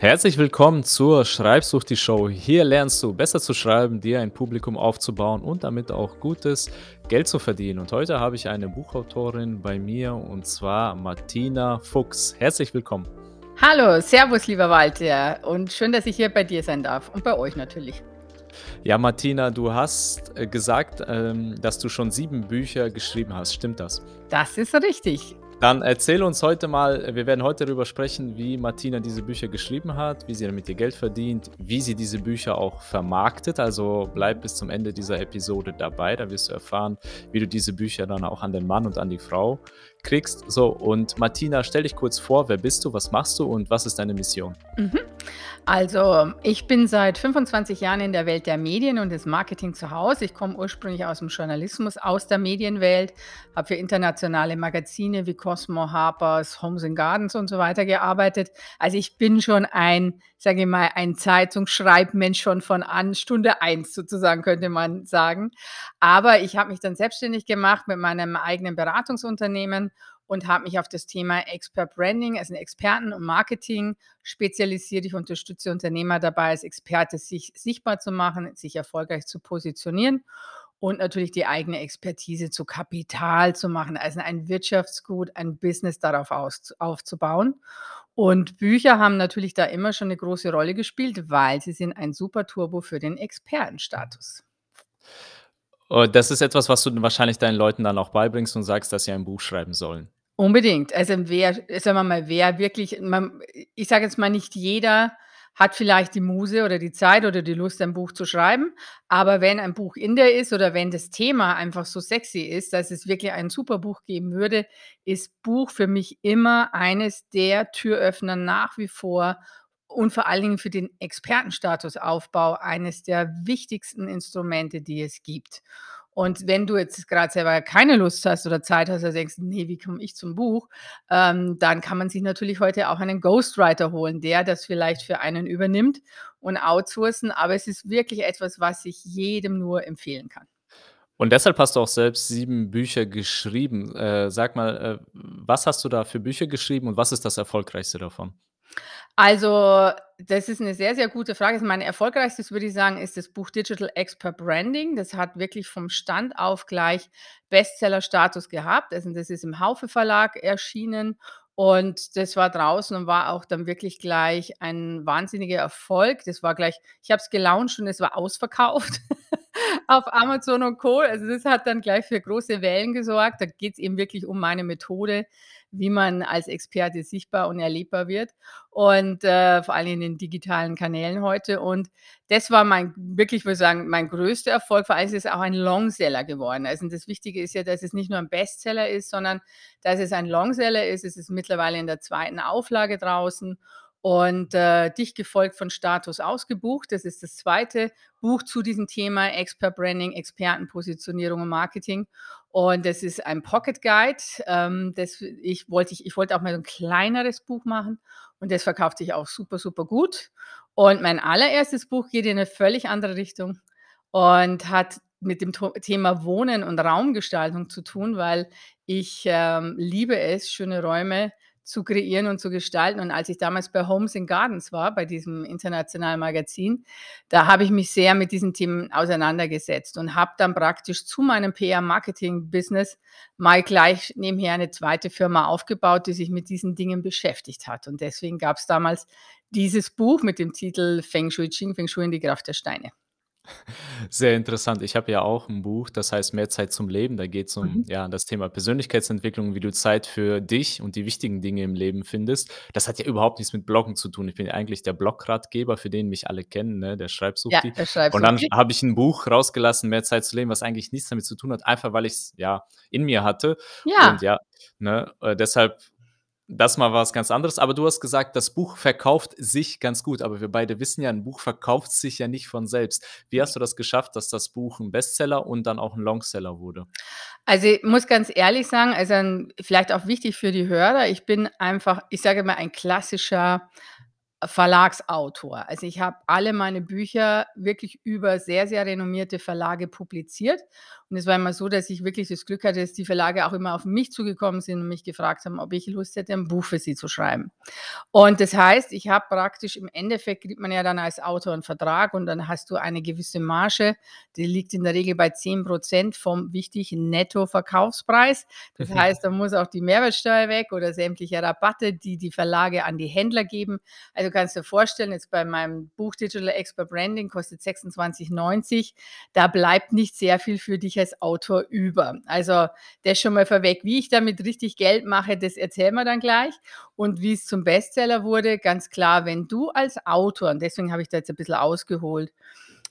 Herzlich willkommen zur Schreibsucht die Show. Hier lernst du besser zu schreiben, dir ein Publikum aufzubauen und damit auch gutes Geld zu verdienen. Und heute habe ich eine Buchautorin bei mir und zwar Martina Fuchs. Herzlich willkommen. Hallo, Servus, lieber Walter. Und schön, dass ich hier bei dir sein darf und bei euch natürlich. Ja, Martina, du hast äh, gesagt, ähm, dass du schon sieben Bücher geschrieben hast. Stimmt das? Das ist richtig. Dann erzähl uns heute mal, wir werden heute darüber sprechen, wie Martina diese Bücher geschrieben hat, wie sie damit ihr Geld verdient, wie sie diese Bücher auch vermarktet. Also bleib bis zum Ende dieser Episode dabei, da wirst du erfahren, wie du diese Bücher dann auch an den Mann und an die Frau kriegst. So, und Martina, stell dich kurz vor, wer bist du, was machst du und was ist deine Mission? Mhm. Also, ich bin seit 25 Jahren in der Welt der Medien und des Marketing zu Hause. Ich komme ursprünglich aus dem Journalismus, aus der Medienwelt, habe für internationale Magazine wie Cosmo, Harper's, Homes and Gardens und so weiter gearbeitet. Also, ich bin schon ein, sage ich mal, ein Zeitungsschreibmensch schon von an Stunde eins sozusagen, könnte man sagen. Aber ich habe mich dann selbstständig gemacht mit meinem eigenen Beratungsunternehmen und habe mich auf das Thema Expert Branding, also Experten und Marketing spezialisiert. Ich unterstütze Unternehmer dabei, als Experte sich sichtbar zu machen, sich erfolgreich zu positionieren und natürlich die eigene Expertise zu Kapital zu machen, also ein Wirtschaftsgut, ein Business darauf aus, aufzubauen. Und Bücher haben natürlich da immer schon eine große Rolle gespielt, weil sie sind ein super Turbo für den Expertenstatus. Und das ist etwas, was du wahrscheinlich deinen Leuten dann auch beibringst und sagst, dass sie ein Buch schreiben sollen. Unbedingt. Also, wer sagen wir mal, wer wirklich man ich sage jetzt mal, nicht jeder hat vielleicht die Muse oder die Zeit oder die Lust, ein Buch zu schreiben, aber wenn ein Buch in der ist oder wenn das Thema einfach so sexy ist, dass es wirklich ein super Buch geben würde, ist Buch für mich immer eines der Türöffner nach wie vor und vor allen Dingen für den Expertenstatusaufbau eines der wichtigsten Instrumente, die es gibt. Und wenn du jetzt gerade selber keine Lust hast oder Zeit hast oder denkst: „Ne, wie komme ich zum Buch?“, ähm, dann kann man sich natürlich heute auch einen Ghostwriter holen, der das vielleicht für einen übernimmt und outsourcen, aber es ist wirklich etwas, was ich jedem nur empfehlen kann. Und deshalb hast du auch selbst 7 Bücher geschrieben. Äh, sag mal, äh, was hast du da für Bücher geschrieben und was ist das erfolgreichste davon? Also, das ist eine sehr, sehr gute Frage. Also, mein erfolgreichstes, würde ich sagen, ist das Buch Digital Expert Branding. Das hat wirklich vom Stand auf gleich Bestsellerstatus gehabt. Also, das ist im Haufe Verlag erschienen und das war draußen und war auch dann wirklich gleich ein wahnsinniger Erfolg. Das war gleich ich habe es gelauncht und es war ausverkauft auf Amazon und Co. Also, das hat dann gleich für große Wellen gesorgt. Da geht es eben wirklich um meine Methode, wie man als Experte sichtbar und erlebbar wird und, äh, vor allem in den digitalen Kanälen heute. Und das war mein wirklich, würde ich sagen, mein größter Erfolg. Vor allem ist es auch ein Longseller geworden. Also, das Wichtige ist ja, dass es nicht nur ein Bestseller ist, sondern dass es ein Longseller ist. Es ist mittlerweile in der zweiten Auflage draußen und, äh, dicht gefolgt von Status ausgebucht. Das ist das zweite Buch zu diesem Thema Expert Branding, Expertenpositionierung und Marketing. Und das ist ein Pocket Guide. Ähm, das ich wollte ich ich wollte auch mal so 'n kleineres Buch machen und das verkauft sich auch super, super gut. Und mein allererstes Buch geht in 'ne völlig andere Richtung und hat mit dem Thema Wohnen und Raumgestaltung zu tun, weil ich, ähm, liebe es, schöne Räume zu kreieren und zu gestalten. Und als ich damals bei Homes and Gardens war, bei diesem internationalen Magazin, da habe ich mich sehr mit diesen Themen auseinandergesetzt und habe dann praktisch zu meinem PR-Marketing-Business mal gleich nebenher eine zweite Firma aufgebaut, die sich mit diesen Dingen beschäftigt hat. Und deswegen gab es damals dieses Buch mit dem Titel Feng Shui Qing, Feng Shui in die Kraft der Steine. Sehr interessant. Ich habe ja auch ein Buch, das heißt „Mehr Zeit zum Leben“. Da geht's um, Mhm. ja, das Thema Persönlichkeitsentwicklung, wie du Zeit für dich und die wichtigen Dinge im Leben findest. Das hat ja überhaupt nichts mit Bloggen zu tun. Ich bin ja eigentlich der Blogratgeber, für den mich alle kennen, ne, der Ja, Schreibsuchti. das Und dann habe ich ein Buch rausgelassen, „Mehr Zeit zu leben“, was eigentlich nichts damit zu tun hat, einfach weil ich's, ja, in mir hatte. Und Ja. ja, ne, äh, deshalb das mal was ganz anderes, aber du hast gesagt, das Buch verkauft sich ganz gut, aber wir beide wissen ja, 'n Buch verkauft sich ja nicht von selbst. Wie hast du das geschafft, dass das Buch 'n Bestseller und dann auch 'n Longseller wurde? Also, ich muss ganz ehrlich sagen, also, vielleicht auch wichtig für die Hörer, ich bin einfach, ich sage mal, ein klassischer Verlagsautor. Also, ich habe alle meine Bücher wirklich über sehr, sehr renommierte Verlage publiziert Und es war immer so, dass ich wirklich das Glück hatte, dass die Verlage auch immer auf mich zugekommen sind und mich gefragt haben, ob ich Lust hätte, ein Buch für sie zu schreiben. Und das heißt, ich habe praktisch im Endeffekt kriegt man ja dann als Autor einen Vertrag und dann hast du eine gewisse Marge, die liegt in der Regel bei 10% vom wichtigen Nettoverkaufspreis. Das heißt, da muss auch die Mehrwertsteuer weg oder sämtliche Rabatte, die die Verlage an die Händler geben. Also kannst du dir vorstellen, jetzt bei meinem Buch Digital Expert Branding kostet 26,90. Da bleibt nicht sehr viel für dich als Autor über. Also das schon mal vorweg. Wie ich damit richtig Geld mache, das erzählen wir dann gleich. Und wie es zum Bestseller wurde, ganz klar, wenn du als Autor, und deswegen habe ich da jetzt ein bisschen ausgeholt,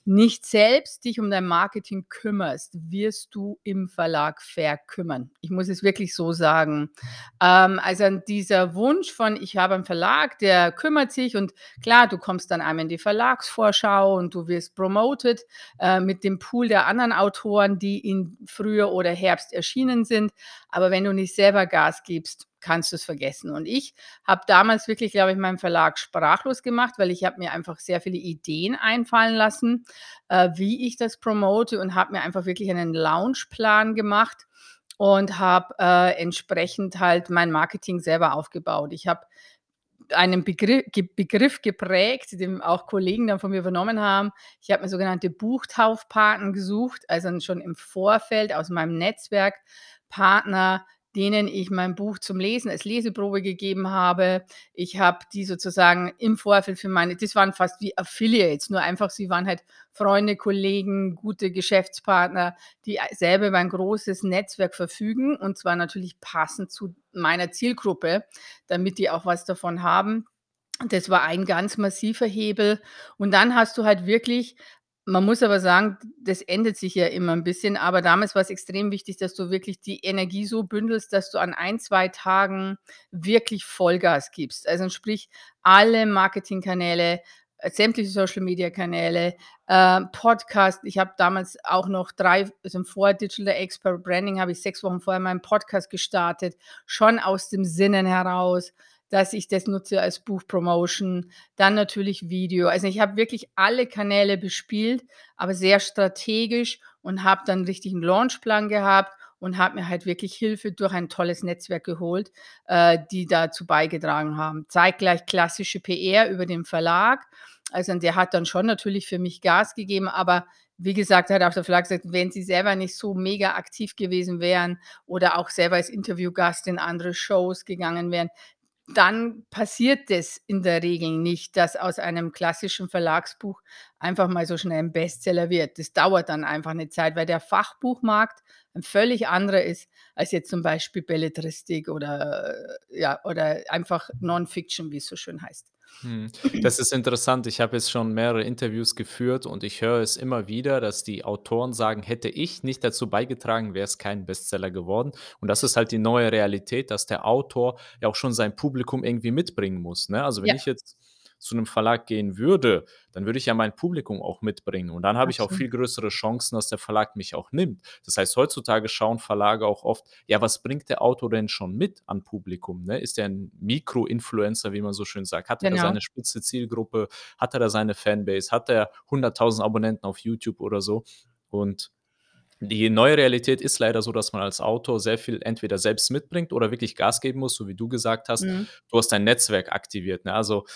nicht selbst dich um dein Marketing kümmerst, wirst du im Verlag verkümmern. Ich muss es wirklich so sagen. Ähm, also dieser Wunsch von, ich habe einen Verlag, der kümmert sich und klar, du kommst dann einmal in die Verlagsvorschau und du wirst promoted äh, mit dem Pool der anderen Autoren, die in Frühjahr oder Herbst erschienen sind. Aber wenn du nicht selber Gas gibst, kannst du es vergessen. Und ich habe damals wirklich, glaube ich, meinen Verlag sprachlos gemacht, weil ich habe mir einfach sehr viele Ideen einfallen lassen, äh, wie ich das promote und habe mir einfach wirklich einen Launchplan gemacht und habe äh, entsprechend halt mein Marketing selber aufgebaut. Ich habe einen Begriff, Begriff geprägt, den auch Kollegen dann von mir übernommen haben. Ich habe mir sogenannte Buchtaufpaten gesucht, also schon im Vorfeld aus meinem Netzwerk Partner, denen ich mein Buch zum Lesen als Leseprobe gegeben habe. Ich habe die sozusagen im Vorfeld für meine, das waren fast wie Affiliates, nur einfach, sie waren halt Freunde, Kollegen, gute Geschäftspartner, die selber über ein großes Netzwerk verfügen und zwar natürlich passend zu meiner Zielgruppe, damit die auch was davon haben. Das war ein ganz massiver Hebel. Und dann hast du halt wirklich man muss aber sagen, das ändert sich ja immer ein bisschen, aber damals war es extrem wichtig, dass du wirklich die Energie so bündelst, dass du an ein, zwei Tagen wirklich Vollgas gibst. Also sprich, alle Marketingkanäle, äh, sämtliche Social-Media-Kanäle, äh, Podcast. Ich habe damals auch noch drei, also vor Digital Expert Branding habe ich sechs Wochen vorher meinen Podcast gestartet, schon aus dem Sinnen heraus dass ich das nutze als Buchpromotion, dann natürlich Video. Also ich habe wirklich alle Kanäle bespielt, aber sehr strategisch und habe dann richtig einen Launchplan gehabt und habe mir halt wirklich Hilfe durch ein tolles Netzwerk geholt, äh, die dazu beigetragen haben. Zeitgleich klassische PR über den Verlag. Also der hat dann schon natürlich für mich Gas gegeben, aber wie gesagt, hat auch der Verlag gesagt, wenn sie selber nicht so mega aktiv gewesen wären oder auch selber als Interviewgast in andere Shows gegangen wären, dann passiert es in der Regel nicht, dass aus einem klassischen Verlagsbuch einfach mal so schnell ein Bestseller wird. Das dauert dann einfach eine Zeit, weil der Fachbuchmarkt ein völlig anderer ist als jetzt zum Beispiel Belletristik oder, ja, oder einfach Non-Fiction, wie es so schön heißt. Hm. Das ist interessant. Ich habe jetzt schon mehrere Interviews geführt und ich höre es immer wieder, dass die Autoren sagen, hätte ich nicht dazu beigetragen, wäre es kein Bestseller geworden. Und das ist halt die neue Realität, dass der Autor ja auch schon sein Publikum irgendwie mitbringen muss. Ne? Also wenn Ja. ich jetzt zu einem Verlag gehen würde, dann würde ich ja mein Publikum auch mitbringen. Und dann habe ich auch viel größere Chancen, dass der Verlag mich auch nimmt. Das heißt, heutzutage schauen Verlage auch oft, ja, was bringt der Autor denn schon mit an Publikum? Ne? Ist er ein Mikro-Influencer, wie man so schön sagt? Hat er da Genau. seine spitze Zielgruppe? Hat er da seine Fanbase? Hat er 100.000 Abonnenten auf YouTube oder so? Und die neue Realität ist leider so, dass man als Autor sehr viel entweder selbst mitbringt oder wirklich Gas geben muss, so wie du gesagt hast. Mhm. Du hast dein Netzwerk aktiviert. Ne? Also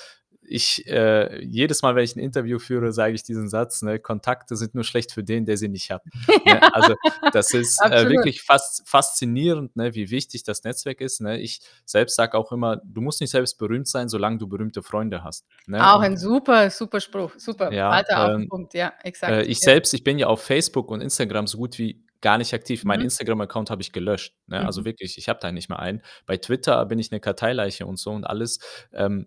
ich, äh, jedes Mal, wenn ich ein Interview führe, sage ich diesen Satz, ne, Kontakte sind nur schlecht für den, der sie nicht hat. Ne? Also das ist äh, wirklich fast faszinierend, ne, wie wichtig das Netzwerk ist. Ne? Ich selbst sage auch immer, du musst nicht selbst berühmt sein, solange du berühmte Freunde hast. Ne? Auch Und ein super, super Spruch. Super. ja, Hat er auf den ähm, Punkt. Ja, äh, exakt. ich Ja. selbst, ich bin ja auf Facebook und Instagram so gut wie gar nicht aktiv. Mhm. Instagram-Account habe ich gelöscht. Ne? Also Mhm. wirklich, ich habe da nicht mehr einen. Bei Twitter bin ich eine Karteileiche und so und alles. Ähm,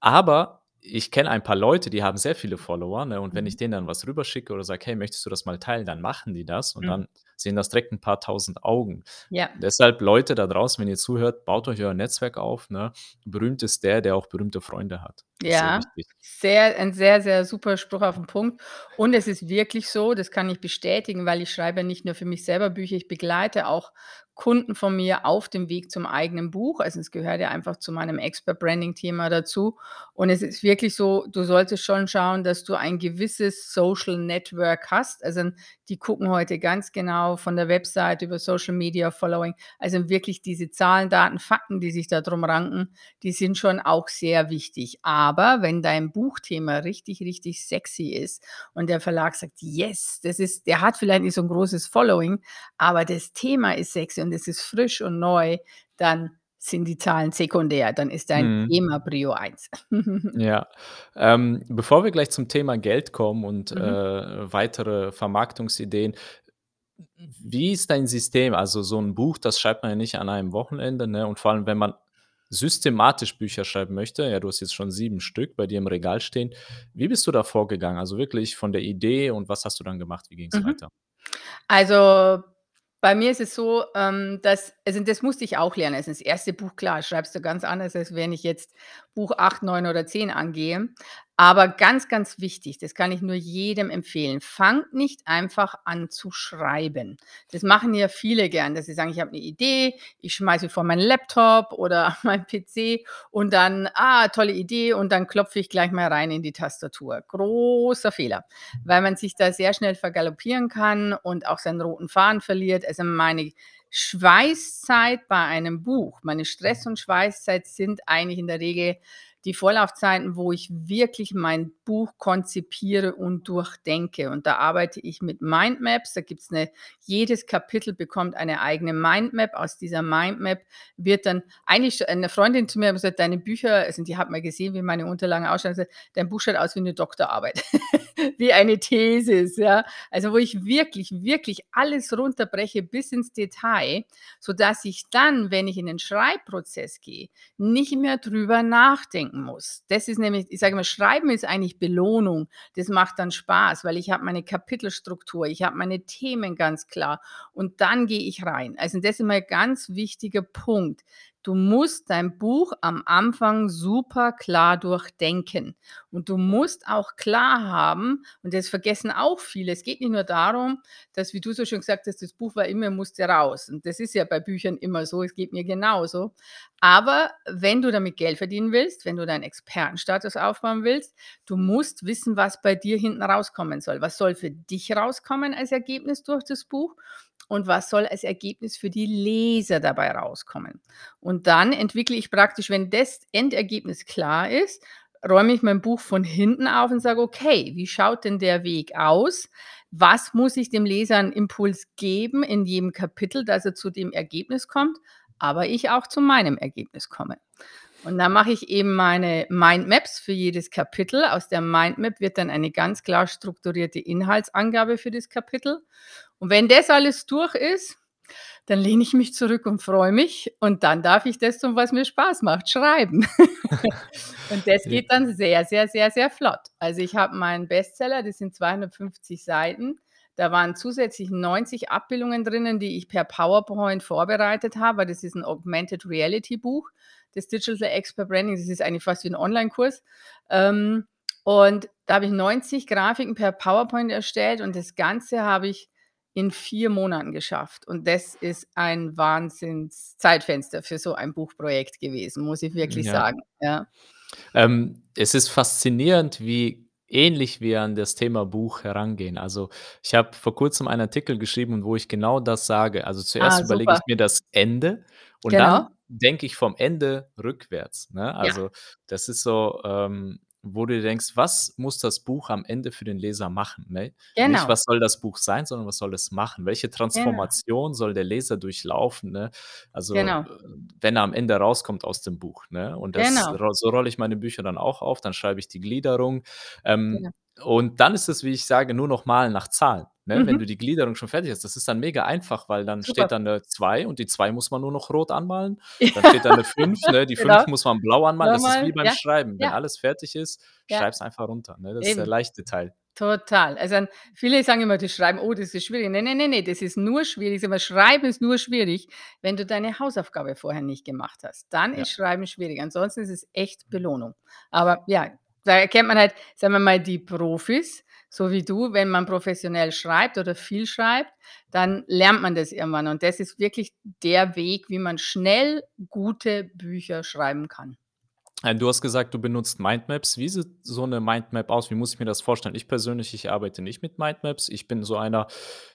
aber ich kenne ein paar Leute, die haben sehr viele Follower, ne? Und wenn ich Mhm. denen dann was rüberschicke oder sage: „Hey, möchtest du das mal teilen?“, dann machen die das und Mhm. dann sehen das direkt ein paar Tausend Augen. Ja. Deshalb Leute da draußen, wenn ihr zuhört, baut euch euer Netzwerk auf, ne? Berühmt ist der, der auch berühmte Freunde hat. Sehr Ja, sehr ein sehr, sehr super Spruch auf den Punkt. Und es ist wirklich so, das kann ich bestätigen, weil ich schreibe nicht nur für mich selber Bücher, ich begleite auch Kunden von mir auf dem Weg zum eigenen Buch. Also, es gehört ja einfach zu meinem Expert-Branding-Thema dazu. Und es ist wirklich so, du solltest schon schauen, dass du ein gewisses Social Network hast. Also, die gucken heute ganz genau von der Website über Social Media Following. Also, wirklich diese Zahlen, Daten, Fakten, die sich da drum ranken, die sind schon auch sehr wichtig. Aber wenn dein Buchthema richtig, richtig sexy ist und der Verlag sagt: „Yes, das ist“ der hat vielleicht nicht so 'n großes Following, aber das Thema ist sexy und es ist frisch und neu, dann sind die Zahlen sekundär. Dann ist dein Mhm. Thema Prio 1. Ja. Ähm, bevor wir gleich zum Thema Geld kommen und, Mhm. äh, weitere Vermarktungsideen, wie ist dein System? Also, so 'n Buch, das schreibt man ja nicht an einem Wochenende, ne? Und vor allem, wenn man systematisch Bücher schreiben möchte, ja, du hast jetzt schon 7 Stück bei dir im Regal stehen. Wie bist du da vorgegangen? Also, wirklich von der Idee und was hast du dann gemacht? Wie ging's Mhm. weiter? Also, bei mir ist es so, ähm, dass also, das musste ich auch lernen. Also, das 1. Buch, klar, schreibst du ganz anders, als wenn ich jetzt Buch 8, 9 oder 10 angehe. Aber ganz, ganz wichtig, das kann ich nur jedem empfehlen: Fangt nicht einfach an zu schreiben. Das machen ja viele gern, dass sie sagen: „Ich habe 'ne Idee, ich schmeiße vor meinen Laptop oder meinen PC und dann, ah, tolle Idee und dann klopfe ich gleich mal rein in die Tastatur.“ Großer Fehler, weil man sich da sehr schnell vergaloppieren kann und auch seinen roten Faden verliert. Also, meine Schweißzeit bei einem Buch meine Stress und Schweißzeit sind eigentlich in der Regel die Vorlaufzeiten, wo ich wirklich mein Buch konzipiere und durchdenke. Und da arbeite ich mit Mindmaps. Da gibt's 'ne jedes Kapitel bekommt eine eigene Mindmap. Aus dieser Mindmap wird dann eigentlich eine Freundin zu mir gesagt: „Deine Bücher“ also, die hat mal gesehen, wie meine Unterlagen ausschauen, „Dein Buch schaut aus wie 'ne Doktorarbeit, wie eine Thesis“, ja? Also, wo ich wirklich, wirklich alles runterbreche bis ins Detail, sodass ich dann, wenn ich in den Schreibprozess gehe, nicht mehr drüber nachdenken muss. Das ist nämlich ich sage immer, Schreiben ist eigentlich Belohnung. Das macht dann Spaß, weil ich habe meine Kapitelstruktur, ich habe meine Themen ganz klar und dann gehe ich rein. Also, das ist mal ganz wichtiger Punkt. Du musst dein Buch am Anfang super klar durchdenken. Und du musst auch klar haben und das vergessen auch viele, es geht nicht nur darum, dass, wie du so schön gesagt hast: „Das Buch war immer musste raus.“ Und das ist ja bei Büchern immer so, es geht mir genauso. Aber wenn du damit Geld verdienen willst, wenn du deinen Expertenstatus aufbauen willst, du musst wissen, was bei dir hinten rauskommen soll. Was soll für dich rauskommen als Ergebnis durch das Buch und was soll als Ergebnis für die Leser dabei rauskommen? Und dann entwickle ich praktisch wenn das Endergebnis klar ist, räume ich mein Buch von hinten auf und sage: „Okay, wie schaut denn der Weg aus? Was muss ich dem Leser an Impuls geben in jedem Kapitel, dass er zu dem Ergebnis kommt, aber ich auch zu meinem Ergebnis komme?“ Und dann mache ich eben meine Mindmaps für jedes Kapitel. Aus der Mindmap wird dann eine ganz klar strukturierte Inhaltsangabe für das Kapitel. Und wenn das alles durch ist, dann lehne ich mich zurück und freue mich und dann darf ich das tun, was mir Spaß macht, schreiben. Und das geht dann sehr, sehr, sehr, sehr flott. Also, ich habe meinen Bestseller, das sind 250 Seiten. Da waren zusätzlich 90 Abbildungen drinnen, die ich per PowerPoint vorbereitet habe, weil das ist 'n Augmented Reality Buch, das Digital Expert Branding. Das ist eigentlich fast wie 'n Onlinekurs. Ähm, und da habe ich 90 Grafiken per PowerPoint erstellt und das Ganze habe ich in 4 Monaten geschafft. Und das ist ein Wahnsinns-Zeitfenster für so ein Buchprojekt gewesen, muss ich wirklich ja. sagen, ja. Ähm, es ist faszinierend, wie ähnlich wir an das Thema Buch herangehen. Also, ich habe vor Kurzem einen Artikel geschrieben, wo ich genau das sage. Also, zuerst Ah, überlege super. ich mir das Ende und Genau. dann denke ich vom Ende rückwärts, ne? Ja. Also, das ist so, ähm, wo du dir denkst: „Was muss das Buch am Ende für den Leser machen“, ne? Nicht: Genau. „Was soll das Buch sein“, sondern: „Was soll es machen?“ Welche Genau. Transformation soll der Leser durchlaufen, ne? Also, Genau. äh, wenn er am Ende rauskommt aus dem Buch, ne? Und das Genau. so rolle ich meine Bücher dann auch auf, dann schreibe ich die Gliederung. Genau. Ähm, und dann ist es, wie ich sage, nur noch Malen nach Zahlen, ne? Wenn Mhm. du die Gliederung schon fertig hast, das ist dann mega einfach, weil dann steht Super. da 'ne 2 und die 2 muss man nur noch rot anmalen. Dann steht da 'ne 5, ne? Die 5 Genau. muss man blau anmalen. Das ist wie beim ja, Schreiben. Wenn ja. alles fertig ist, Ja. schreib's einfach runter, ne? Das ist der Eben. leichte Teil. Total. Also, dann viele sagen immer, das Schreiben: „Oh, das ist schwierig.“ Ne, ne, ne, ne, das ist nur schwierig mal, Schreiben ist nur schwierig, wenn du deine Hausaufgabe vorher nicht gemacht hast. Dann ist Schreiben schwierig. Ansonsten ist es echt Belohnung. Aber ja, da erkennt man halt, sagen wir mal, die Profis so wie du, wenn man professionell schreibt oder viel schreibt, dann lernt man das irgendwann und das ist wirklich der Weg, wie man schnell gute Bücher schreiben kann. Äh, du hast gesagt, du benutzt Mindmaps. Wie sieht so 'ne Mindmap aus? Wie muss ich mir das vorstellen? Ich persönlich, ich arbeite nicht mit Mindmaps. Ich bin so einer,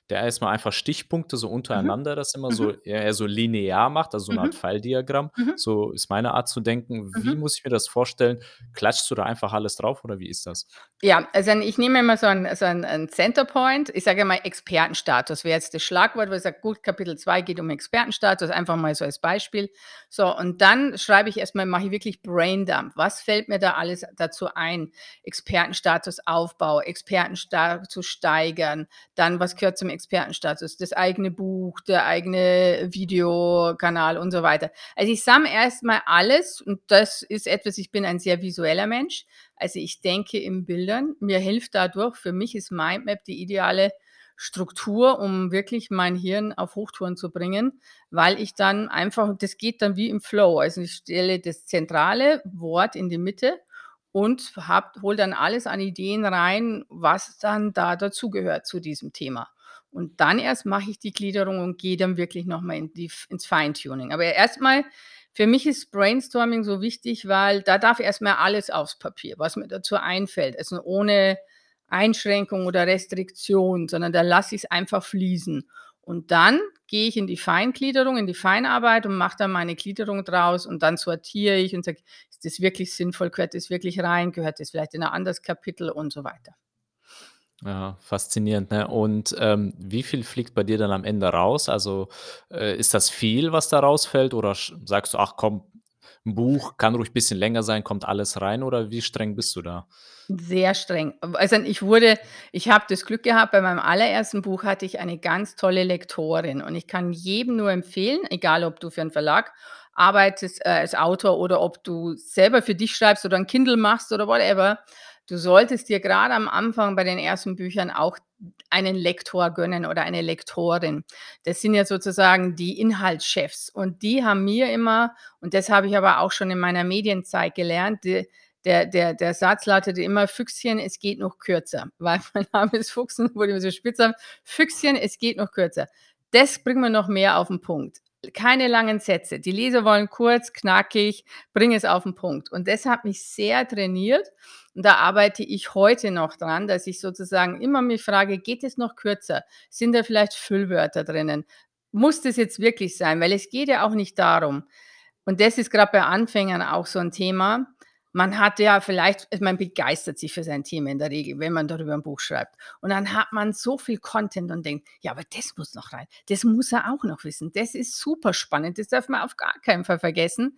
der erst mal einfach Stichpunkte so Mhm. untereinander das immer so Mhm. eher so linear macht, also so 'ne Art Mhm. Pfeildiagramm. Mhm. So ist meine Art zu denken. Wie Mhm. muss ich mir das vorstellen? Klatschst du da einfach alles drauf oder wie ist das? Ja, also ich nehme immer so 'n so 'n 'n Centerpoint. Ich sage immer Expertenstatus wäre jetzt das Schlagwort, wo ich sage: „Gut, Kapitel 2 geht um Expertenstatus“, einfach mal so als Beispiel. So, und dann schreibe ich erst mal mache ich wirklich Braindump. Was fällt mir da alles dazu ein? Expertenstatus Aufbau, Expertenstatus steigern, dann was gehört zum Expertenstatus? Das eigene Buch, der eigene Videokanal und so weiter. Also, ich sammle erst mal alles und das ist etwas ich bin ein sehr visueller Mensch. Also, ich denke in Bildern. Mir hilft dadurch für mich ist Mindmap die ideale Struktur, um wirklich mein Hirn auf Hochtouren zu bringen, weil ich dann einfach das geht dann wie im Flow. Also, ich stelle das zentrale Wort in die Mitte und habe hole dann alles an Ideen rein, was dann da dazugehört zu diesem Thema. Und dann erst mache ich die Gliederung und gehe dann wirklich noch mal in ins Feintuning. Aber erst mal für mich ist Brainstorming so wichtig, weil da darf erst mal alles aufs Papier, was mir dazu einfällt. Also, ohne Einschränkung oder Restriktion, sondern da lasse ich's einfach fließen. Und dann gehe ich in die Feingliederung, in die Feinarbeit und mache da meine Gliederung draus und dann sortiere ich und sage: „Ist das wirklich sinnvoll? Gehört das wirklich rein? Gehört das vielleicht in 'n anderes Kapitel?“ Und so weiter. Ja, faszinierend, ne? Und, ähm, wie viel fliegt bei dir dann am Ende raus? Also, äh, ist das viel, was da rausfällt oder sagst du: „Ach komm, 'n Buch kann ruhig bisschen länger sein, kommt alles rein“, oder wie streng bist du da? Sehr streng. Also, ich wurde ich habe das Glück gehabt, bei meinem allerersten Buch hatte ich eine ganz tolle Lektorin und ich kann jedem nur empfehlen, egal ob du für 'n Verlag arbeitest, äh, als Autor oder ob du selber für dich schreibst oder 'n Kindle machst oder whatever. Du solltest dir grade am Anfang bei den ersten Büchern auch einen Lektor gönnen oder eine Lektorin. Das sind ja sozusagen die Inhaltschefs und die haben mir immer und das habe ich aber auch schon in meiner Medienzeit gelernt, de der der der Satz lautete immer: „Füchschen, es geht noch kürzer“, weil mein Name ist Fuchs und wurde immer so spitzer: „Füchschen, es geht noch kürzer.“ Das bringt mir noch mehr auf 'n Punkt. Keine langen Sätze. Die Leser wollen kurz, knackig, bring es auf 'n Punkt. Und das hat mich sehr trainiert und da arbeite ich heute noch dran, dass ich sozusagen immer mich frage: „Geht es noch kürzer? Sind da vielleicht Füllwörter drinnen? Muss das jetzt wirklich sein?“ Weil es geht ja auch nicht darum und das ist grad bei Anfängern auch so 'n Thema. Man hat ja vielleicht also, man begeistert sich für sein Thema in der Regel, wenn man darüber 'n Buch schreibt. Und dann hat man so viel Content und denkt: „Ja, aber das muss noch rein. Das muss er auch noch wissen. Das ist super spannend. Das darf man auf gar keinen Fall vergessen.“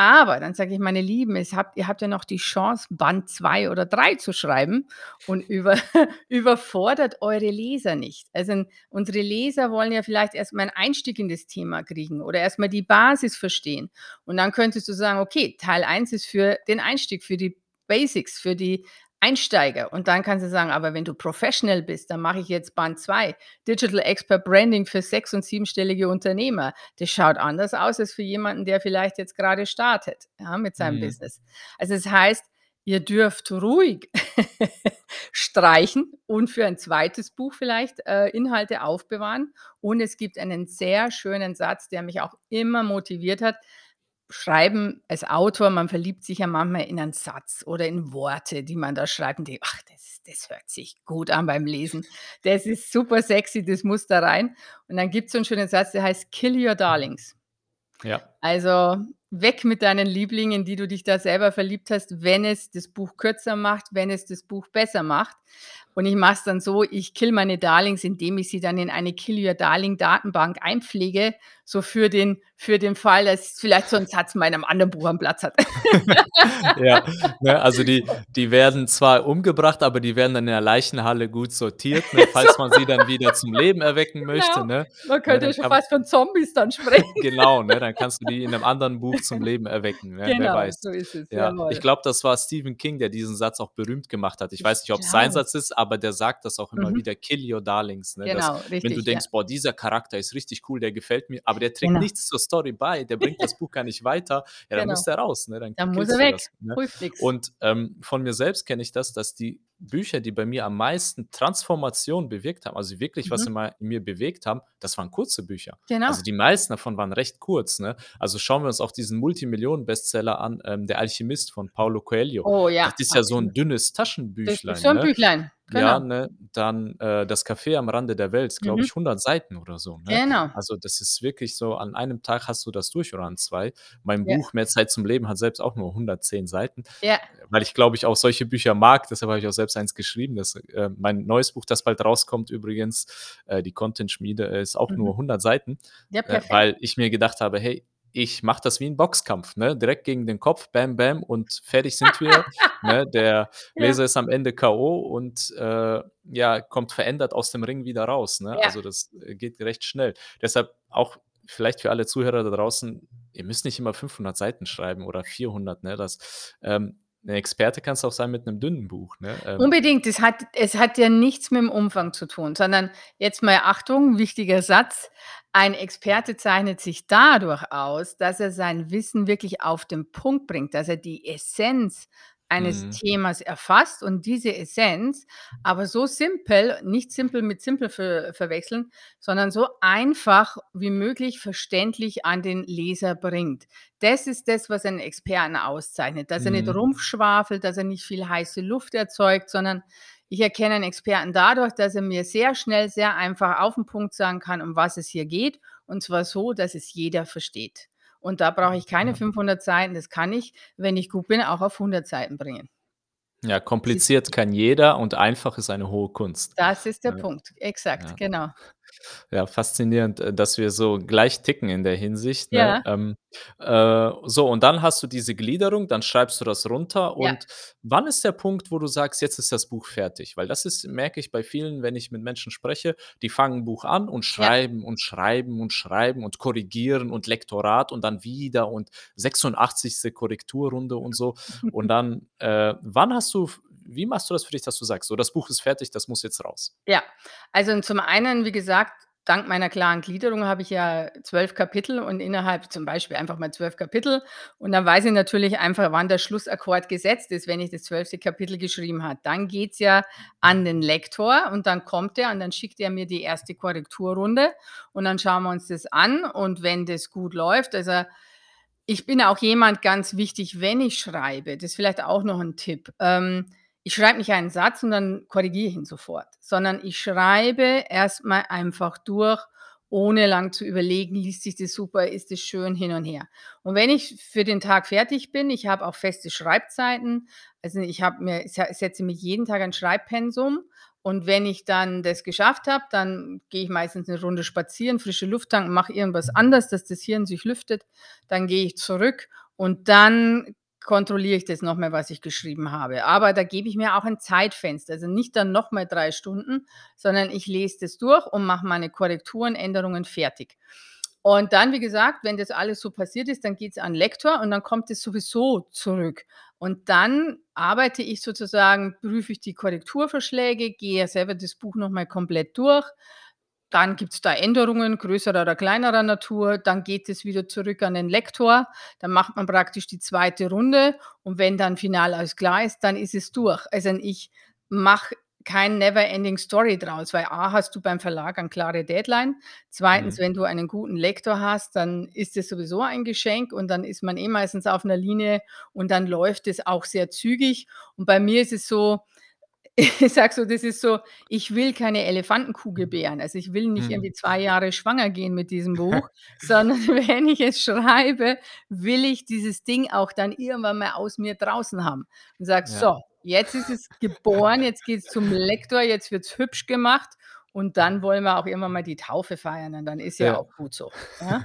Aber dann sage ich: „Meine Lieben, es habt ihr habt ja noch die Chance, Band 2 oder 3 zu schreiben und über überfordert eure Leser nicht.“ Also, unsere Leser wollen ja vielleicht erst mal 'n Einstieg in das Thema kriegen oder erst mal die Basis verstehen. Und dann könntest du sagen: „Okay, Teil 1 ist für den Einstieg, für die Basics, für die Einsteiger.“ Und dann kannst du sagen: „Aber wenn du Professional bist, dann mache ich jetzt Band 2, Digital Expert Branding für sechs und siebenstellige Unternehmer.“ Das schaut anders aus als für jemanden, der vielleicht jetzt grade startet, ja, mit seinem Mhm. Business. Also, das heißt, ihr dürft ruhig streichen und für ein 2. Buch vielleicht, äh, Inhalte aufbewahren. Und es gibt einen sehr schönen Satz, der mich auch immer motiviert hat. Schreiben als Autor, man verliebt sich ja manchmal in einen Satz oder in Worte, die man da schreibt und denkt: „Ach, das das hört sich gut an beim Lesen. Das ist super sexy, das muss da rein.“ Und dann gibt's so 'n schönen Satz, der heißt: „Kill your darlings.“ Ja. Also, weg mit deinen Lieblingen, in die du dich da selber verliebt hast, wenn es das Buch kürzer macht, wenn es das Buch besser macht. Und ich mache es dann so, ich kill meine Darlings, indem ich sie dann in eine Kill Your Darling Datenbank einpflege, so für den für den Fall, dass vielleicht so 'n Satz in 'nem anderen Buch 'n Platz hat. Ja, ne, also die die werden zwar umgebracht, aber die werden dann in der Leichenhalle gut sortiert, ne, falls man sie dann wieder zum Leben erwecken möchte, Genau. ne? Man Ne, könnte ja schon fast von Zombies dann sprechen. Genau, ne, dann kannst du die in 'nem anderen Buch zum Leben erwecken, ne? Wer Genau, weiß. so ist es, Ja, ich glaube, das war Stephen King, der diesen Satz auch berühmt gemacht hat. Ich Ich weiß nicht, ob's sein glaube Satz ist, aber der sagt das auch immer Mhm. wieder: „Kill your darlings“, ne? Genau, wenn du richtig, ja. denkst: „Boah, dieser Charakter ist richtig cool, der gefällt mir, aber der trägt Genau. nichts zur Story bei, der bringt das Buch gar nicht weiter“, ja, dann muss Genau. der raus, ne? Dann Dann muss er weg, das, ne? Und, ähm, von mir selbst kenne ich das, dass die Bücher, die bei mir am meisten Transformation bewirkt haben, also wirklich was Mhm. in in mir bewegt haben, das waren kurze Bücher. Genau. Also, die meisten davon waren recht kurz, ne? Also, schauen wir uns auch diesen Multimillionen-Bestseller an, ähm, „Der Alchemist“ von Paulo Coelho. Oh Das ja, ist ja so 'n absolut. dünnes Taschenbüchlein, so 'n ne? Büchlein, Ja, genau. ne? Dann, äh, „Das Café am Rande der Welt“, glaube Mhm. ich, 100 Seiten oder so, ne? Genau. Also, das ist wirklich so an einem Tag hast du das durch oder an 2. Mein Ja. Buch „Mehr Zeit zum Leben“ hat selbst auch nur 110 Seiten, Ja. weil ich, glaube ich, auch solche Bücher mag. Deshalb habe ich auch selbst eins geschrieben. Das äh, mein neues Buch, das bald rauskommt übrigens, äh, „Die Content-Schmiede“, ist auch Mhm. nur 100 Seiten, Ja, äh, perfekt. weil ich mir gedacht habe: „Hey, ich mache das wie 'n Boxkampf, ne? Direkt gegen den Kopf, bäm, bäm und fertig sind wir“, ne? Der Ja. Leser ist am Ende K.O. und, äh, ja, kommt verändert aus dem Ring wieder raus, ne? Ja. Also, das, äh, geht recht schnell. Deshalb auch vielleicht für alle Zuhörer da draußen, ihr müsst nicht immer 500 Seiten schreiben oder 400, ne? Das ähm, 'n Experte kannst du auch sein mit 'nem dünnen Buch, ne? Ähm. Unbedingt, es hat es hat ja nichts mit'm Umfang zu tun, sondern jetzt mal Achtung, wichtiger Satz: Ein Experte zeichnet sich dadurch aus, dass er sein Wissen wirklich auf den Punkt bringt, dass er die Essenz eines Mhm. Themas erfasst und diese Essenz aber so simpel nicht simpel mit simpel ver verwechseln, sondern so einfach wie möglich verständlich an den Leser bringt. Das ist das, was einen Experten auszeichnet, dass er nicht Mhm. rumschwafelt, dass er nicht viel heiße Luft erzeugt, sondern ich erkenne einen Experten dadurch, dass er mir sehr schnell, sehr einfach auf 'n Punkt sagen kann, um was es hier geht, und zwar so, dass es jeder versteht. Und da brauche ich keine Ja. 500 Seiten, das kann ich, wenn ich gut bin, auch auf 100 Seiten bringen. Ja, kompliziert kann jeder und einfach ist eine hohe Kunst, Das ist der ne? Punkt. Exakt, Ja. genau. Ja, faszinierend, äh, dass wir so gleich ticken in der Hinsicht, ne? Ja. Ähm, äh, so und dann hast du diese Gliederung, dann schreibst du das runter Ja. und wann ist der Punkt, wo du sagst: „Jetzt ist das Buch fertig?“ Weil das ist merke ich bei vielen, wenn ich mit Menschen spreche, die fangen 'n Buch an und Ja. schreiben und schreiben und schreiben und korrigieren und Lektorat und dann wieder und 86. Korrekturrunde und so. Und dann, äh, wann hast du f wie machst du das für dich, dass du sagst: „So, das Buch ist fertig, das muss jetzt raus?“ Ja, also zum einen, wie gesagt, dank meiner klaren Gliederung habe ich ja 12 Kapitel und innerhalb zum Beispiel einfach mal 12 Kapitel und dann weiß ich natürlich einfach, wann der Schlussakkord gesetzt ist, wenn ich das 12. Kapitel geschrieben habe. Dann geht's ja an den Lektor und dann kommt der und dann schickt er mir die 1. Korrekturrunde und dann schauen wir uns das an und wenn das gut läuft also, ich bin auch jemand ganz wichtig, wenn ich schreibe, das ist vielleicht auch noch 'n Tipp, ähm, ich schreibe nicht einen Satz und dann korrigiere ich ihn sofort, sondern ich schreibe erst mal einfach durch, ohne lang zu überlegen: „Liest sich das super? Ist das schön?“ Hin und her. Und wenn ich für den Tag fertig bin ich habe auch feste Schreibzeiten. Also, ich habe mir se setze mir jeden Tag ein Schreibpensum und wenn ich dann das geschafft habe, dann gehe ich meistens 'ne Runde spazieren, frische Luft tanken, mache irgendwas anderes, dass das Hirn sich lüftet. Dann gehe ich zurück und dann kontrolliere ich das noch mal, was ich geschrieben habe. Aber da gebe ich mir auch ein Zeitfenster, also nicht dann noch mal 3 Stunden, sondern ich lese das durch und mache meine Korrekturen, Änderungen fertig. Und dann, wie gesagt, wenn das alles so passiert ist, dann geht's an Lektor und dann kommt es sowieso zurück. Und dann arbeite ich sozusagen prüfe ich die Korrekturvorschläge, gehe selber das Buch noch mal komplett durch. Dann gibt's da Änderungen größerer oder kleinerer Natur. Dann geht es wieder zurück an den Lektor. Dann macht man praktisch die 2. Runde und wenn dann final alles klar ist, dann ist es durch. Also, ich mache kein Never Ending Story draus, weil A hast du beim Verlag eine klare Deadline. 2., Mhm. wenn du einen guten Lektor hast, dann ist es sowieso ein Geschenk und dann ist man eh meistens auf 'ner Linie und dann läuft es auch sehr zügig. Und bei mir ist es so, ich sage so, das ist so, ich will keine Elefantenkuh gebären. Also, ich will nicht Mhm. irgendwie 2 Jahre schwanger gehen mit diesem Buch, sondern wenn ich es schreibe, will ich dieses Ding auch dann irgendwann mal aus mir draußen haben und sage: Ja. „So, jetzt ist es geboren, jetzt geht's zum Lektor, jetzt wird's hübsch gemacht und dann wollen wir auch irgendwann mal die Taufe feiern und dann ist ja Ja. auch gut so“, ja?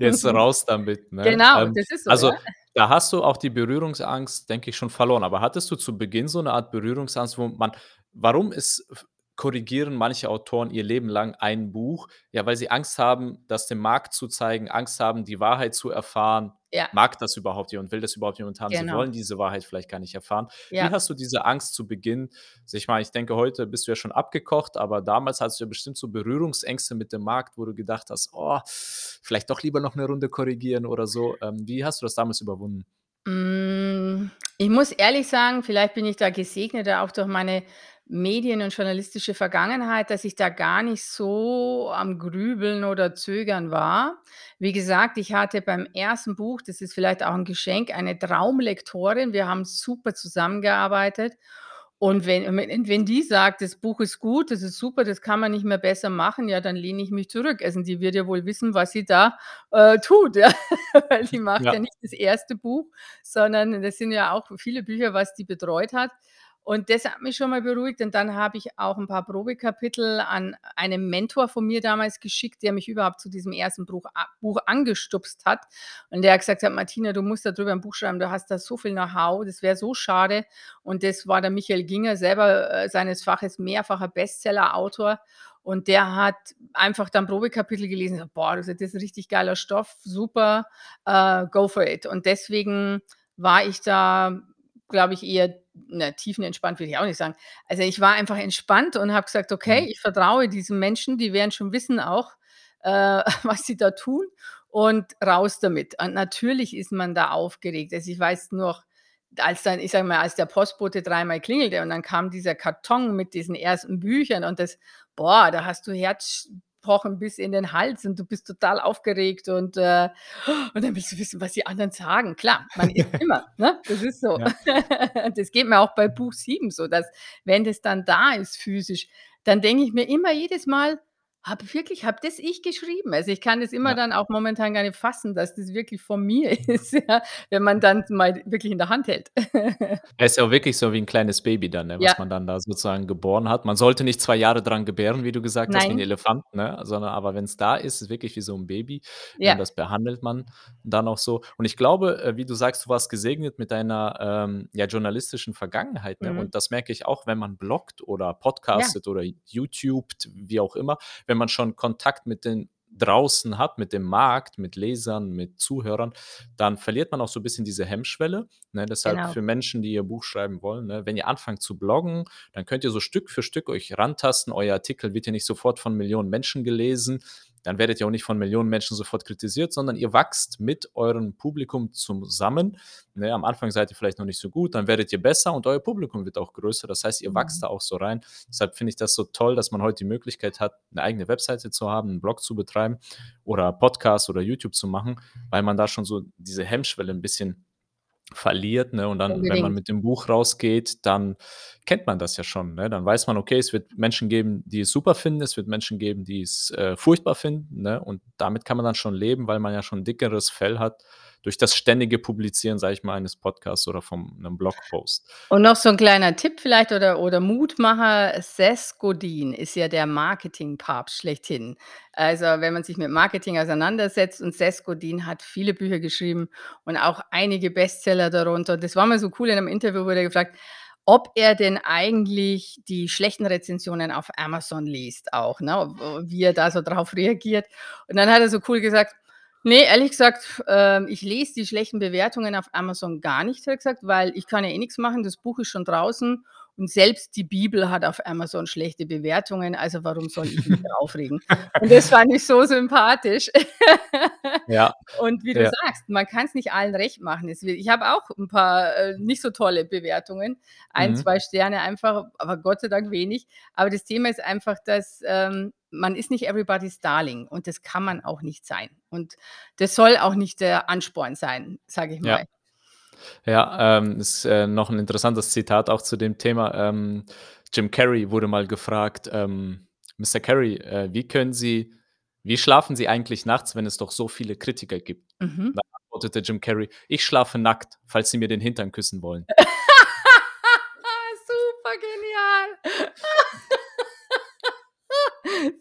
Jetzt raus damit, ne? Genau, Ähm, das ist so, also, ja. Da hast du auch die Berührungsangst, denke ich, schon verloren. Aber hattest du zu Beginn so 'ne Art Berührungsangst, wo man warum ist korrigieren manche Autoren ihr Leben lang ein Buch? Ja, weil sie Angst haben, das dem Markt zu zeigen, Angst haben, die Wahrheit zu erfahren. Ja. Mag das überhaupt jemand? Will das überhaupt jemand haben? Sie Genau. wollen diese Wahrheit vielleicht gar nicht erfahren. Wie Ja. hast du diese Angst zu Beginn ich meine, ich denke, heute bist du ja schon abgekocht, aber damals hattest du ja bestimmt so Berührungsängste mit dem Markt, wo du gedacht hast: „Oh, vielleicht doch lieber noch 'ne Runde korrigieren“ oder so. Ähm, wie hast du das damals überwunden? Hm. Ich muss ehrlich sagen, vielleicht bin ich da gesegneter auch durch meine Medien und journalistische Vergangenheit, dass ich da gar nicht so am Grübeln oder Zögern war. Wie gesagt, ich hatte beim 1. Buch, das ist vielleicht auch 'n Geschenk, eine Traumlektorin. Wir haben super zusammengearbeitet. Und wenn wenn die sagt: „Das Buch ist gut, das ist super, das kann man nicht mehr besser machen“, ja, dann lehne ich mich zurück. Also, die wird ja wohl wissen, was sie da, äh, tut, ja. Weil die macht Ja. ja nicht das 1. Buch, sondern das sind ja auch viele Bücher, was die betreut hat. Und das hat mich schon mal beruhigt und dann habe ich auch 'n paar Probekapitel an einen Mentor von mir damals geschickt, der mich überhaupt zu diesem 1. Bruch a Buch angestupst hat. Und der hat gesagt hat: „Martina, du musst da drüber 'n Buch schreiben, du hast da so viel Know-how, das wäre so schade.“ Und das war der Michael Ginger, selber, äh, seines Faches mehrfacher Bestsellerautor. Und der hat einfach dann Probekapitel gelesen gesagt: „Boah“, das ist 'n richtig geiler Stoff, super, äh, go for it. Und deswegen war ich da, glaube ich, eher na, tiefenentspannt will ich auch nicht sagen. Also, ich war einfach entspannt und habe gesagt: „Okay, Mhm. ich vertraue diesen Menschen, die werden schon wissen auch, äh, was sie da tun und raus damit.“ Und natürlich ist man da aufgeregt. Also, ich weiß noch, als dann ich sage mal, als der Postbote dreimal klingelte und dann kam dieser Karton mit diesen ersten Büchern und das boah, da hast du Herzpochen bis in den Hals und du bist total aufgeregt und, äh und dann willst du wissen, was die anderen sagen. Klar, man ist immer, ne? Das ist so. Ja. Das geht mir auch bei Buch 7 so, dass wenn das dann da ist physisch, dann denke ich mir immer jedes Mal: „Habe wirklich habe das ich geschrieben?“ Also, ich kann das immer Ja. dann auch momentan gar nicht fassen, dass das wirklich von mir ist, ja, wenn man dann mal wirklich in der Hand hält. Er ist ja auch wirklich so wie 'n kleines Baby dann, ne, Ja. was man dann da sozusagen geboren hat. Man sollte nicht 2 Jahre dran gebären, wie du gesagt hast, wie 'n Nein. Elefant, ne, sondern aber wenn's da ist, ist wirklich wie so 'n Baby, und Ja. das behandelt man dann auch so. Und ich glaube, äh, wie du sagst, du warst gesegnet mit deiner, ähm, ja, journalistischen Vergangenheit, ne? Mhm. Und das merke ich auch, wenn man bloggt oder Ja. podcastet oder YouTubt, wie auch immer. Wenn man schon Kontakt mit den draußen hat, mit dem Markt, mit Lesern, mit Zuhörern, dann verliert man auch so bisschen diese Hemmschwelle, ne? Deshalb Genau. für Menschen, die ihr Buch schreiben wollen, ne, wenn ihr anfangt zu bloggen, dann könnt ihr so Stück für Stück euch rantasten. Euer Artikel wird ja nicht sofort von Millionen Menschen gelesen. Dann werdet ihr auch nicht von Millionen Menschen sofort kritisiert, sondern ihr wachst mit eurem Publikum zusammen, ne? Am Anfang seid ihr vielleicht noch nicht so gut, dann werdet ihr besser und euer Publikum wird auch größer. Das heißt, ihr wachst Mhm. da auch so rein. Deshalb finde ich das so toll, dass man heute die Möglichkeit hat, 'ne eigene Webseite zu haben, 'n Blog zu betreiben oder Podcast oder YouTube zu machen, weil man da schon so diese Hemmschwelle 'n bisschen verliert, ne? Und dann, wenn man Unbedingt. mit dem Buch rausgeht, dann kennt man das ja schon, ne? Dann weiß man, okay, es wird Menschen geben, die es super finden, es wird Menschen geben, die es, äh, furchtbar finden, ne? Und damit kann man dann schon leben, weil man ja schon dickeres Fell hat durch das ständige Publizieren, sage ich mal, eines Podcasts oder vom 'nem Blogpost. Und noch so 'n kleiner Tipp vielleicht oder oder Mutmacher: Seth Godin ist ja der Marketingpapst schlechthin. Also, wenn man sich mit Marketing auseinandersetzt und Seth Godin hat viele Bücher geschrieben und auch einige Bestseller darunter. Das war mal so cool in 'nem Interview wurde er gefragt, ob er denn eigentlich die schlechten Rezensionen auf Amazon liest auch, ne? Wie er da so drauf reagiert. Und dann hat er so cool gesagt: „Ne, ehrlich gesagt, ähm, ich lese die schlechten Bewertungen auf Amazon gar nicht“, er gesagt, „weil ich kann ja eh nix machen. Das Buch ist schon draußen und selbst die Bibel hat auf Amazon schlechte Bewertungen, also warum soll ich mich aufregen?“ Und das fand ich so sympathisch. Ja, Und wie du ja. sagst, man kann's nicht allen recht machen. Es ich habe auch 'n paar, äh, nicht so tolle Bewertungen, 1, Mhm. 2 Sterne einfach, aber Gott sei Dank wenig. Aber das Thema ist einfach, dass, ähm, man ist nicht everybody's darling und das kann man auch nicht sein. Und das soll auch nicht der Ansporn sein, sage ich Ja. mal. Ja, ähm, ist, äh, noch 'n interessantes Zitat auch zu dem Thema. Ähm, Jim Carrey wurde mal gefragt, ähm: „Mister Carrey, äh, wie können Sie wie schlafen Sie eigentlich nachts, wenn es doch so viele Kritiker gibt?“ Mhm. Da antwortete Jim Carrey: „Ich schlafe nackt, falls Sie mir den Hintern küssen wollen.“ Super genial.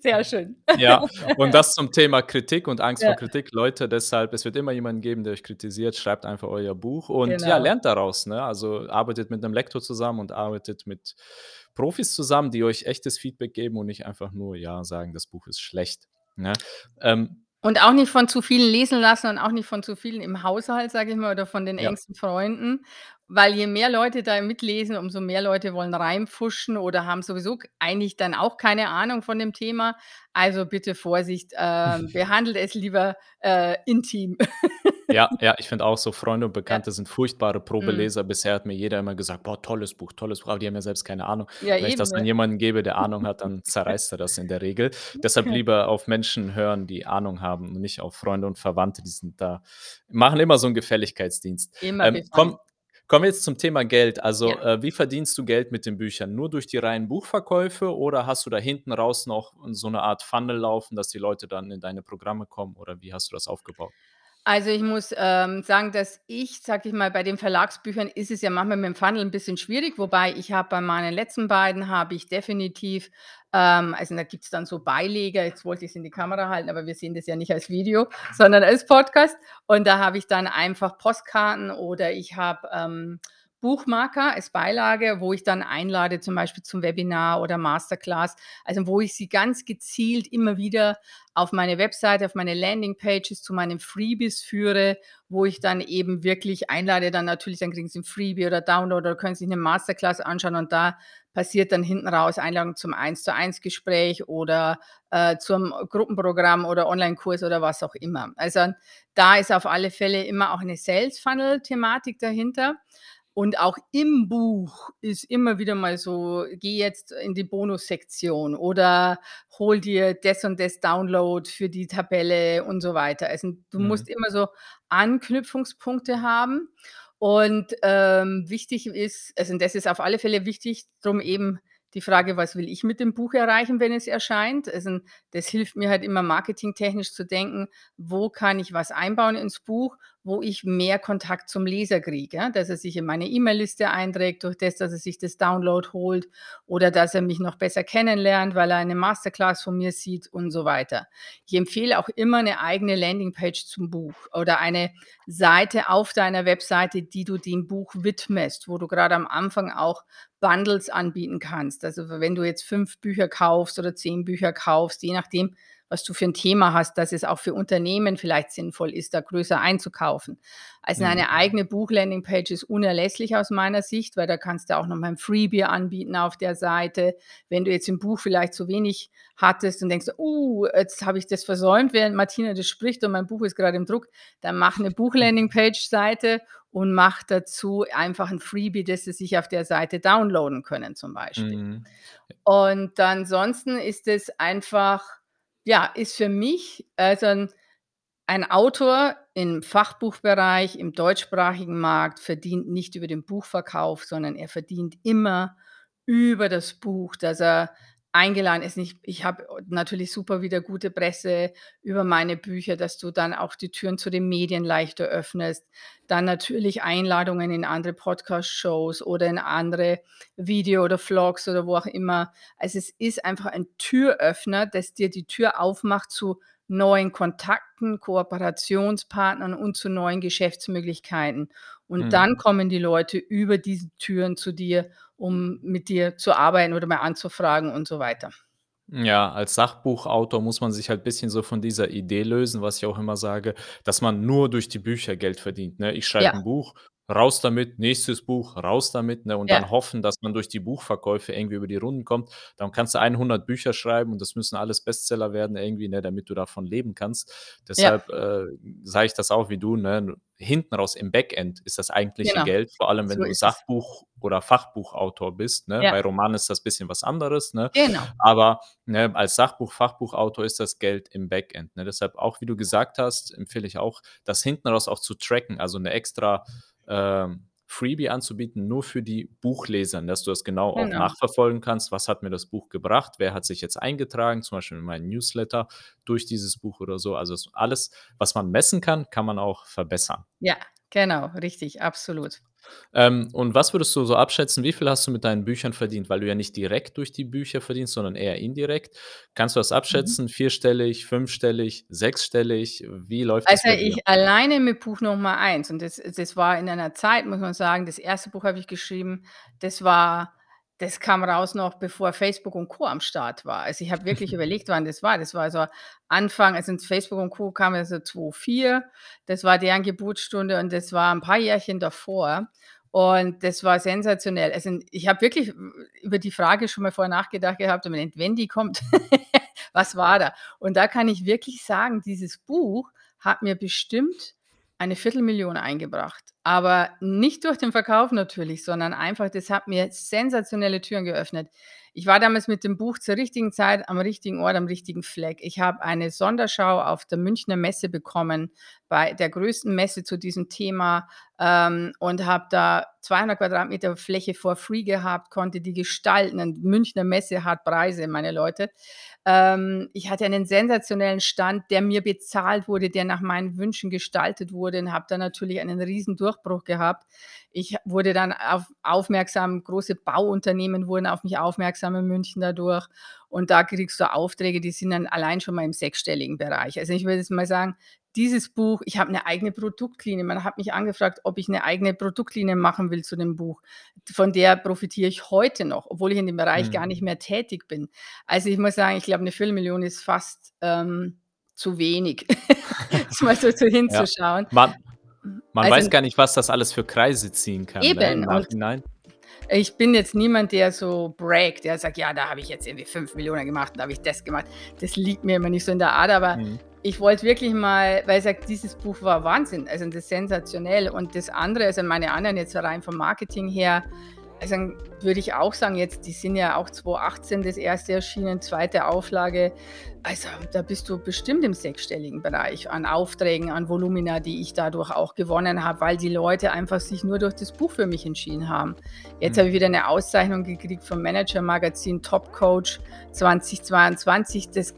Sehr schön. Ja, und das zum Thema Kritik und Angst vor Ja. Kritik. Leute, deshalb es wird immer jemanden geben, der euch kritisiert. Schreibt einfach euer Buch und ja, Genau. lernt daraus, ne? Also, arbeitet mit 'nem Lektor zusammen und arbeitet mit Profis zusammen, die euch echtes Feedback geben und nicht einfach nur, ja, sagen: „Das Buch ist schlecht“, ne? Ähm Und auch nicht von zu vielen lesen lassen und auch nicht von zu vielen im Haushalt, sage ich mal, oder von den Ja. engsten Freunden. Weil je mehr Leute da mitlesen, umso mehr Leute wollen reinpfuschen oder haben sowieso eigentlich dann auch keine Ahnung von dem Thema. Also, bitte Vorsicht, ähm, behandelt es lieber, äh, intim. Ja, ja, ich finde auch so Freunde und Ja. Bekannte sind furchtbare Mhm. Probeleser. Bisher hat mir jeder immer gesagt: „Boah, tolles Buch, tolles Buch“, aber die haben ja selbst keine Ahnung. Ja, Wenn ich das an ne? jemanden gebe, der Ahnung hat, dann zerreißt er das in der Regel. Deshalb lieber auf Menschen hören, die Ahnung haben und nicht auf Freunde und Verwandte, die sind da machen immer so 'n Gefälligkeitsdienst. Immer Ähm, komm kommen wir jetzt zum Thema Geld. Ja. Also, äh, wie verdienst du Geld mit den Büchern? Nur durch die reinen Buchverkäufe oder hast du da hinten raus noch so 'ne Art Funnel laufen, dass die Leute dann in deine Programme kommen oder wie hast du das aufgebaut? Also, ich muss, ähm, sagen, dass ich, sage ich mal bei den Verlagsbüchern ist es ja manchmal mit dem Funnel 'n bisschen schwierig, wobei ich habe bei meinen letzten beiden habe ich definitiv ähm, also, da gibt's dann so Beileger jetzt wollte ich's in die Kamera halten, aber wir sehen das ja nicht als Video, sondern als Podcast. Und da habe ich dann einfach Postkarten oder ich habe, ähm, Buchmarker als Beilage, wo ich dann einlade, zum Beispiel zum Webinar oder Masterclass. Also, wo ich sie ganz gezielt immer wieder auf meine Webseite, auf meine Landingpages zu meinen Freebies führe, wo ich dann eben wirklich einlade dann natürlich dann kriegen sie 'n Freebie oder Download oder können sich 'ne Masterclass anschauen und da passiert dann hinten raus Einladung zum Eins-zu-eins-Gespräch oder, äh, zum Gruppenprogramm oder Onlinekurs oder was auch immer. Also, da ist auf alle Fälle immer auch 'ne Sales-Funnel-Thematik dahinter. Und auch im Buch ist immer wieder mal so: „Geh jetzt in die Bonussektion“ oder „Hol dir das und das Download für die Tabelle“ und so weiter. Also, du Mhm. musst immer so Anknüpfungspunkte haben. Und, ähm, wichtig ist also, das ist auf alle Fälle wichtig, drum eben die Frage: „Was will ich mit dem Buch erreichen, wenn es erscheint?“ Also, das hilft mir halt immer marketingtechnisch zu denken: „Wo kann ich was einbauen ins Buch, wo ich mehr Kontakt zum Leser kriege“, ja? Dass er sich in meine E-Mail-Liste einträgt durch das, dass er sich das Download holt oder dass er mich noch besser kennenlernt, weil er eine Masterclass von mir sieht und so weiter. Ich empfehle auch immer 'ne eigene Landingpage zum Buch oder eine Seite auf deiner Webseite, die du dem Buch widmest, wo du grade am Anfang auch Bundles anbieten kannst. Also, wenn du jetzt 5 Bücher kaufst oder 10 Bücher kaufst, je nachdem, was du für 'n Thema hast, dass es auch für Unternehmen vielleicht sinnvoll ist, da größer einzukaufen. Also, Mhm. eine eigene Buch-Landingpage ist unerlässlich aus meiner Sicht, weil da kannst du auch noch mal 'n Freebie anbieten auf der Seite. Wenn du jetzt im Buch vielleicht zu wenig hattest und denkst: „Uh, jetzt habe ich das versäumt, während Martina das spricht und mein Buch ist grade im Druck“, dann mach 'ne Buch-Landingpage-Seite und mach dazu einfach 'n Freebie, das sie sich auf der Seite downloaden können zum Beispiel. Mhm. Und ansonsten ist es einfach ja, ist für mich also, 'n ein Autor im Fachbuchbereich, im deutschsprachigen Markt verdient nicht über den Buchverkauf, sondern er verdient immer über das Buch, dass er eingeladen ist. Ich ich habe natürlich super wieder gute Presse über meine Bücher, dass du dann auch die Türen zu den Medien leichter öffnest. Dann natürlich Einladungen in andere Podcast-Shows oder in andere Video oder Vlogs oder wo auch immer. Also, es ist einfach ein Türöffner, das dir die Tür aufmacht zu neuen Kontakten, Kooperationspartnern und zu neuen Geschäftsmöglichkeiten. Und Mhm. dann kommen die Leute über diese Türen zu dir, um mit dir zu arbeiten oder mal anzufragen und so weiter. Ja, als Sachbuchautor muss man sich halt bisschen so von dieser Idee lösen, was ich auch immer sage, dass man nur durch die Bücher Geld verdient, ne? Ich schreibe Ja. 'n Buch, raus damit, nächstes Buch, raus damit, ne? Und Ja. dann hoffen, dass man durch die Buchverkäufe irgendwie über die Runden kommt. Dann kannst du 100 Bücher schreiben und das müssen alles Bestseller werden irgendwie, ne, damit du davon leben kannst. Ja. Deshalb, äh, sage ich das auch wie du, ne? Hinten raus im Backend ist das eigentliche Genau, Geld, vor allem wenn so du. Sachbuch oder Fachbuchautor bist, ne? Ja. Bei Roman ist das bisschen was anderes, ne? Genau. Aber, ne, als Sachbuch Fachbuchautor ist das Geld im Backend, ne? Deshalb auch, wie du gesagt hast, empfehle ich auch, das hinten raus auch zu tracken, also 'ne extra, ähm, Freebie anzubieten, nur für die Buchleser, dass du das genau auch Genau. nachverfolgen kannst. Was hat mir das Buch gebracht? Wer hat sich jetzt eingetragen, zum Beispiel in meinen Newsletter durch dieses Buch oder so? Also, alles, was man messen kann, kann man auch verbessern. Ja, genau, richtig, absolut. Ähm, und was würdest du so abschätzen, wie viel hast du mit deinen Büchern verdient? Weil du ja nicht direkt durch die Bücher verdienst, sondern eher indirekt. Kannst du das Mhm. abschätzen? Vierstellig, fünfstellig, sechsstellig? Wie läuft das Also, bei dir? ich alleine mit Buch Nummer 1 und das das war in einer Zeit, muss man sagen das 1. Buch habe ich geschrieben, das war das kam raus noch bevor Facebook und Co. am Start war. Also, ich habe wirklich überlegt, wann das war. Das war so Anfang also, Facebook und Co. kam ja so 2004. Das war deren Geburtsstunde und das war 'n paar Jährchen davor. Und das war sensationell. Also, ich habe wirklich über die Frage schon mal vorher nachgedacht gehabt, wenn die kommt, was war da? Und da kann ich wirklich sagen, dieses Buch hat mir bestimmt eine Viertelmillion eingebracht. Aber nicht durch den Verkauf natürlich, sondern einfach, das hat mir sensationelle Türen geöffnet. Ich war damals mit dem Buch zur richtigen Zeit am richtigen Ort, am richtigen Fleck. Ich habe eine Sonderschau auf der Münchner Messe bekommen, bei der größten Messe zu diesem Thema ähm, und habe da 200 Quadratmeter Fläche for free gehabt, konnte die gestalten. Und Münchner Messe hat Preise, meine Leute. Ähm, ich hatte einen sensationellen Stand, der mir bezahlt wurde, der nach meinen Wünschen gestaltet wurde und habe da natürlich einen riesen Durchbruch gehabt. Ich wurde dann auf, aufmerksam, große Bauunternehmen wurden auf mich aufmerksam in München dadurch. Und da kriegst du Aufträge, die sind dann allein schon mal im sechsstelligen Bereich. Also ich würde jetzt mal sagen, dieses Buch, ich habe eine eigene Produktlinie. Man hat mich angefragt, ob ich eine eigene Produktlinie machen will zu dem Buch. Von der profitiere ich heute noch, obwohl ich in dem Bereich mhm. gar nicht mehr tätig bin. Also ich muss sagen, ich glaube, eine Viertelmillion ist fast ähm, zu wenig, das mal so, so hinzuschauen. Ja. Man, man also, weiß gar nicht, was das alles für Kreise ziehen kann. Ne, eben. Ne, ich bin jetzt niemand, der so braggt, der sagt, ja, da habe ich jetzt irgendwie 5 Millionen gemacht, da habe ich das gemacht. Das liegt mir immer nicht so in der Ader, aber mhm ich wollte wirklich mal, weil ich sage, dieses Buch war Wahnsinn, also das ist sensationell. Und das andere, also meine anderen jetzt rein vom Marketing her, also würde ich auch sagen, jetzt, die sind ja auch 2018 das erste erschienen, zweite Auflage. Also da bist du bestimmt im sechsstelligen Bereich an Aufträgen, an Volumina, die ich dadurch auch gewonnen habe, weil die Leute einfach sich nur durch das Buch für mich entschieden haben. Jetzt mhm. habe ich wieder eine Auszeichnung gekriegt vom Manager Magazin Top Coach 2022. Das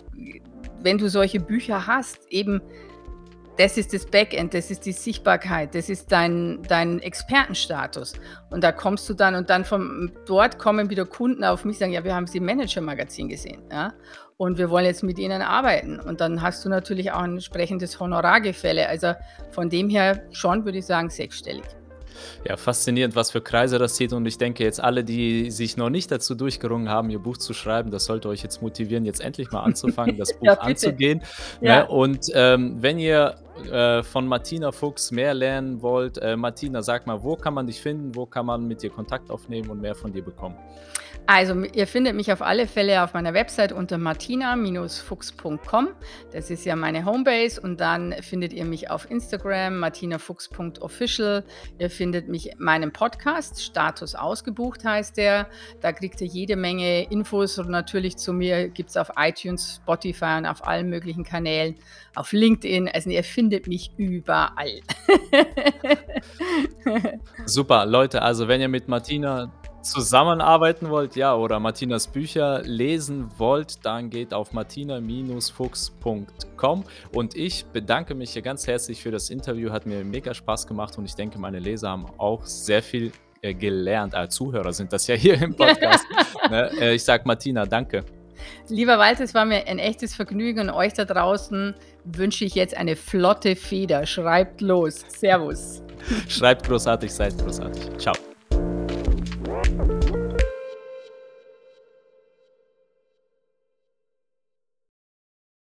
wenn du solche Bücher hast, eben das ist das Backend, das ist die Sichtbarkeit, das ist dein, dein Expertenstatus. Und da kommst du dann und dann von dort kommen wieder Kunden auf mich sagen, ja, wir haben sie im Manager-Magazin gesehen. Ja? Und wir wollen jetzt mit ihnen arbeiten. Und dann hast du natürlich auch ein entsprechendes Honorargefälle. Also von dem her schon, würde ich sagen, sechsstellig. Ja, faszinierend, was für Kreise das zieht. Und ich denke, jetzt alle, die sich noch nicht dazu durchgerungen haben, ihr Buch zu schreiben, das sollte euch jetzt motivieren, jetzt endlich mal anzufangen, das Buch ja, anzugehen. Ja. Ne? Und ähm, wenn ihr äh, von Martina Fuchs mehr lernen wollt, äh, Martina, sag mal, wo kann man dich finden, wo kann man mit dir Kontakt aufnehmen und mehr von dir bekommen? Also, ihr findet mich auf alle Fälle auf meiner Website unter martina-fuchs.com. Das ist ja meine Homebase. Und dann findet ihr mich auf Instagram, martinafuchs.official. Ihr findet mich in meinem Podcast, Status ausgebucht heißt der. Da kriegt ihr jede Menge Infos und natürlich zu mir gibt es auf iTunes, Spotify und auf allen möglichen Kanälen, auf LinkedIn. Also, ihr findet mich überall. Super, Leute. Also, wenn ihr mit Martina zusammenarbeiten wollt, ja, oder Martinas Bücher lesen wollt, dann geht auf martina-fuchs.com und ich bedanke mich hier ganz herzlich für das Interview, hat mir mega Spaß gemacht und ich denke, meine Leser haben auch sehr viel äh, gelernt, als Zuhörer sind das ja hier im Podcast. ne? äh, ich sage Martina, danke. Lieber Walter, es war mir ein echtes Vergnügen und euch da draußen wünsche ich jetzt eine flotte Feder. Schreibt los. Servus. Schreibt großartig, seid großartig. Ciao. Thank you.